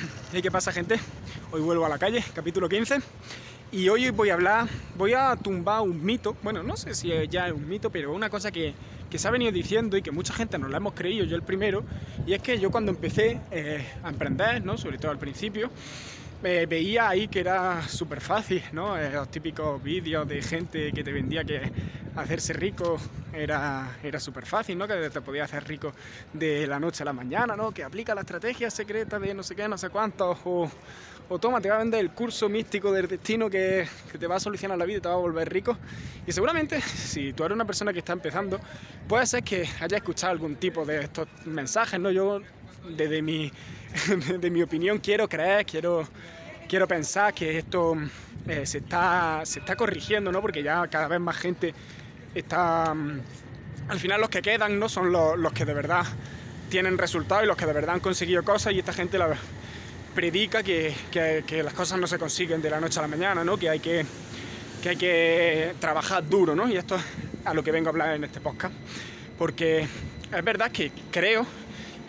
¿Y qué pasa gente? Hoy vuelvo a la calle, capítulo 15 y hoy voy a hablar, voy a tumbar un mito, bueno, no sé si ya es un mito, pero una cosa que, se ha venido diciendo y que mucha gente nos la hemos creído, yo el primero, y es que yo cuando empecé eh, a emprender, ¿no? sobre todo al principio, eh, veía ahí que era súper fácil, ¿no? Eh, los típicos vídeos de gente que te vendía que hacerse rico era, era súper fácil, ¿no? Que te podía hacer rico de la noche a la mañana, ¿no? Que aplica la estrategia secreta de no sé qué, no sé cuántos, o, o toma, te va a vender el curso místico del destino que, que, te va a solucionar la vida y te va a volver rico. Y seguramente, si tú eres una persona que está empezando, puede ser que haya escuchado algún tipo de estos mensajes, ¿no? Yo, desde mi, desde mi opinión, quiero creer, quiero quiero pensar que esto eh, se, está, se está corrigiendo, ¿no? Porque ya cada vez más gente está... Mm, al final los que quedan no son los, que de verdad tienen resultados y los que de verdad han conseguido cosas y esta gente predica que, que, las cosas no se consiguen de la noche a la mañana, ¿no? Que hay que, que hay que trabajar duro, ¿no? Y esto es a lo que vengo a hablar en este podcast. Porque es verdad que creo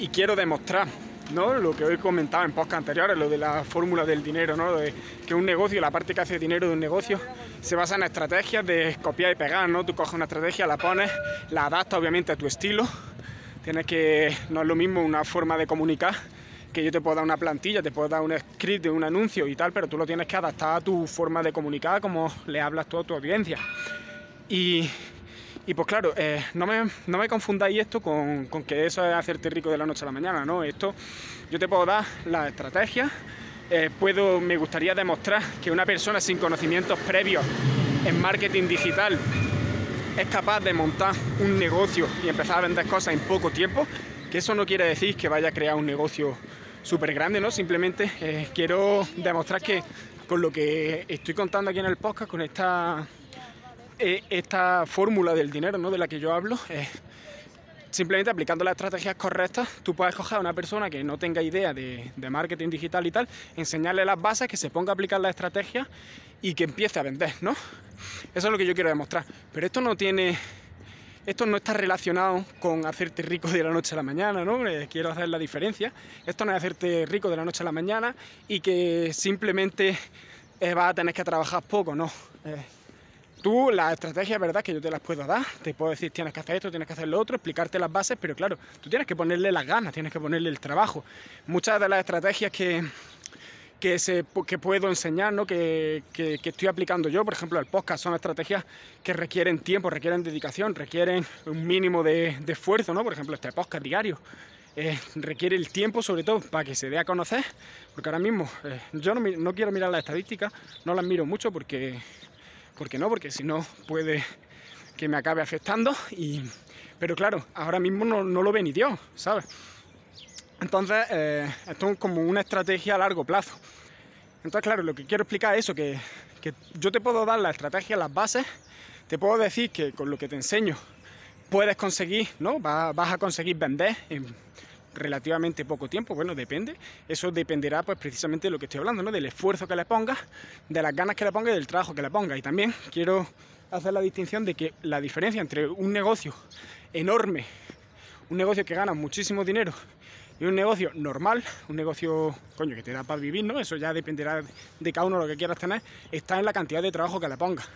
y quiero demostrar ¿no? Lo que hoy comentaba en podcast anteriores, lo de la fórmula del dinero, ¿no? De que un negocio, la parte que hace dinero de un negocio, se basa en estrategias de copiar y pegar, ¿no? Tú coges una estrategia, la pones, la adaptas obviamente a tu estilo. Tienes que, no es lo mismo una forma de comunicar que yo te puedo dar una plantilla, te puedo dar un script de un anuncio y tal, pero tú lo tienes que adaptar a tu forma de comunicar, como le hablas tú a tu audiencia. Y, y pues claro, eh, no, me, no, me, confundáis esto con, que eso es hacerte rico de la noche a la mañana, ¿no? Esto yo te puedo dar la estrategia, eh, puedo, me gustaría demostrar que una persona sin conocimientos previos en marketing digital es capaz de montar un negocio y empezar a vender cosas en poco tiempo, que eso no quiere decir que vaya a crear un negocio súper grande, ¿no? Simplemente eh, quiero demostrar que con lo que estoy contando aquí en el podcast, con esta eh, esta fórmula del dinero ¿no? de la que yo hablo, eh, simplemente aplicando las estrategias correctas, tú puedes coger a una persona que no tenga idea de, marketing digital y tal, enseñarle las bases, que se ponga a aplicar la estrategia y que empiece a vender, ¿no? Eso es lo que yo quiero demostrar. Pero esto no tiene esto no está relacionado con hacerte rico de la noche a la mañana, ¿no? Eh, quiero hacer la diferencia. Esto no es hacerte rico de la noche a la mañana y que simplemente vas a tener que trabajar poco, ¿no? Tú, la estrategia, verdad, que yo te las puedo dar, te puedo decir tienes que hacer esto, tienes que hacer lo otro, explicarte las bases, pero claro, tú tienes que ponerle las ganas, tienes que ponerle el trabajo. Muchas de las estrategias que, que, se, que puedo enseñar, ¿no? que, que, estoy aplicando yo, por ejemplo, el podcast, son estrategias que requieren tiempo, requieren dedicación, requieren un mínimo de, esfuerzo, ¿no? por ejemplo, este podcast diario. Eh, requiere el tiempo sobre todo para que se dé a conocer, porque ahora mismo eh, yo no, no quiero mirar las estadísticas, no las miro mucho porque ¿Por qué no? Porque si no puede que me acabe afectando. Y... Pero claro, ahora mismo no, lo ve ni Dios, ¿sabes? Entonces, eh, esto es como una estrategia a largo plazo. Entonces, claro, lo que quiero explicar es eso, que, yo te puedo dar la estrategia, las bases, te puedo decir que con lo que te enseño puedes conseguir, ¿no? Vas, vas a conseguir vender en relativamente poco tiempo, bueno, depende, eso dependerá pues precisamente de lo que estoy hablando, ¿no? Del esfuerzo que le pongas, de las ganas que le pongas y del trabajo que le pongas. Y también quiero hacer la distinción de que la diferencia entre un negocio enorme, un negocio que gana muchísimo dinero y un negocio normal, un negocio, coño, que te da para vivir, ¿no? Eso ya dependerá de cada uno lo que quieras tener, está en la cantidad de trabajo que le pongas.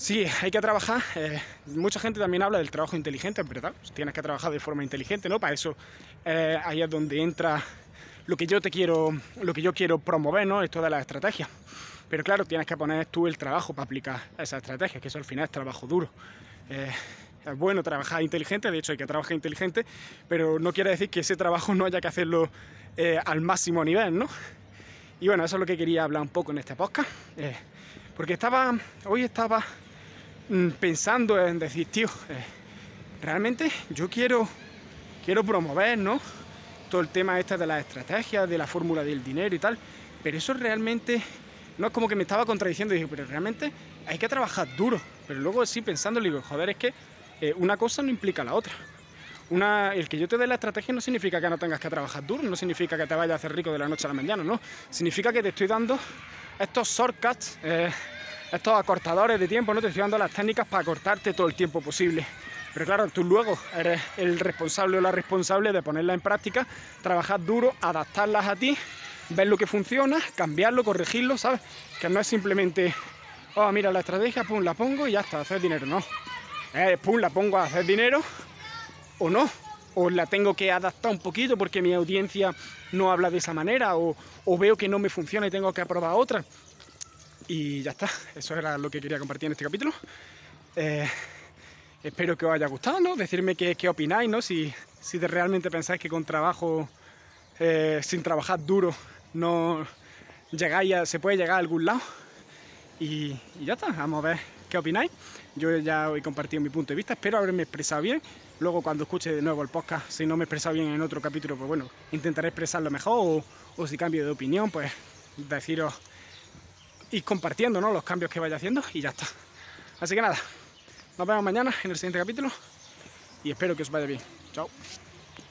Sí, hay que trabajar. Eh, mucha gente también habla del trabajo inteligente, ¿verdad? Tienes que trabajar de forma inteligente, ¿no? Para eso eh, ahí es donde entra lo que yo te quiero, lo que yo quiero promover, ¿no? Esto de la estrategia. Pero claro, tienes que poner tú el trabajo para aplicar esa estrategia, que eso al final es trabajo duro. Eh, es bueno trabajar inteligente, de hecho hay que trabajar inteligente, pero no quiere decir que ese trabajo no haya que hacerlo al máximo nivel, ¿no? Y bueno, eso es lo que quería hablar un poco en este podcast. porque estaba, hoy estaba pensando en decir, tío, eh, realmente yo quiero, quiero promover, ¿no? Todo el tema este de las estrategias, de la fórmula del dinero y tal, pero eso realmente no es como que me estaba contradiciendo y dije, pero realmente hay que trabajar duro. Pero luego sí pensando, digo, joder, es que eh, una cosa no implica la otra. Una, el que yo te dé la estrategia no significa que no tengas que trabajar duro, no significa que te vayas a hacer rico de la noche a la mañana, no. Significa que te estoy dando estos shortcuts, eh, estos acortadores de tiempo, ¿no? Te estoy dando las técnicas para cortarte todo el tiempo posible. Pero claro, tú luego eres el responsable o la responsable de ponerlas en práctica, trabajar duro, adaptarlas a ti ver lo que funciona, cambiarlo, corregirlo, ¿sabes? Que no es simplemente, oh, mira la estrategia, pum, la pongo y ya está, hacer dinero, no. Eh, pum, la pongo a hacer dinero o no. O la tengo que adaptar un poquito porque mi audiencia no habla de esa manera o, veo que no me funciona y tengo que aprobar otra. Y ya está, eso era lo que quería compartir en este capítulo. Eh, espero que os haya gustado, ¿no? Decirme qué, qué opináis, ¿no? Si, si realmente pensáis que con trabajo, eh, sin trabajar duro, no llegáis se puede llegar a algún lado. Y, ya está, vamos a ver qué opináis. Yo ya he compartido mi punto de vista, espero haberme expresado bien. Luego cuando escuche de nuevo el podcast, si no me he expresado bien en otro capítulo, pues bueno, intentaré expresarlo mejor o si cambio de opinión, pues deciros ir compartiendo ¿no? los cambios que vaya haciendo y ya está. Así que nada, nos vemos mañana en el siguiente capítulo y espero que os vaya bien. Chao.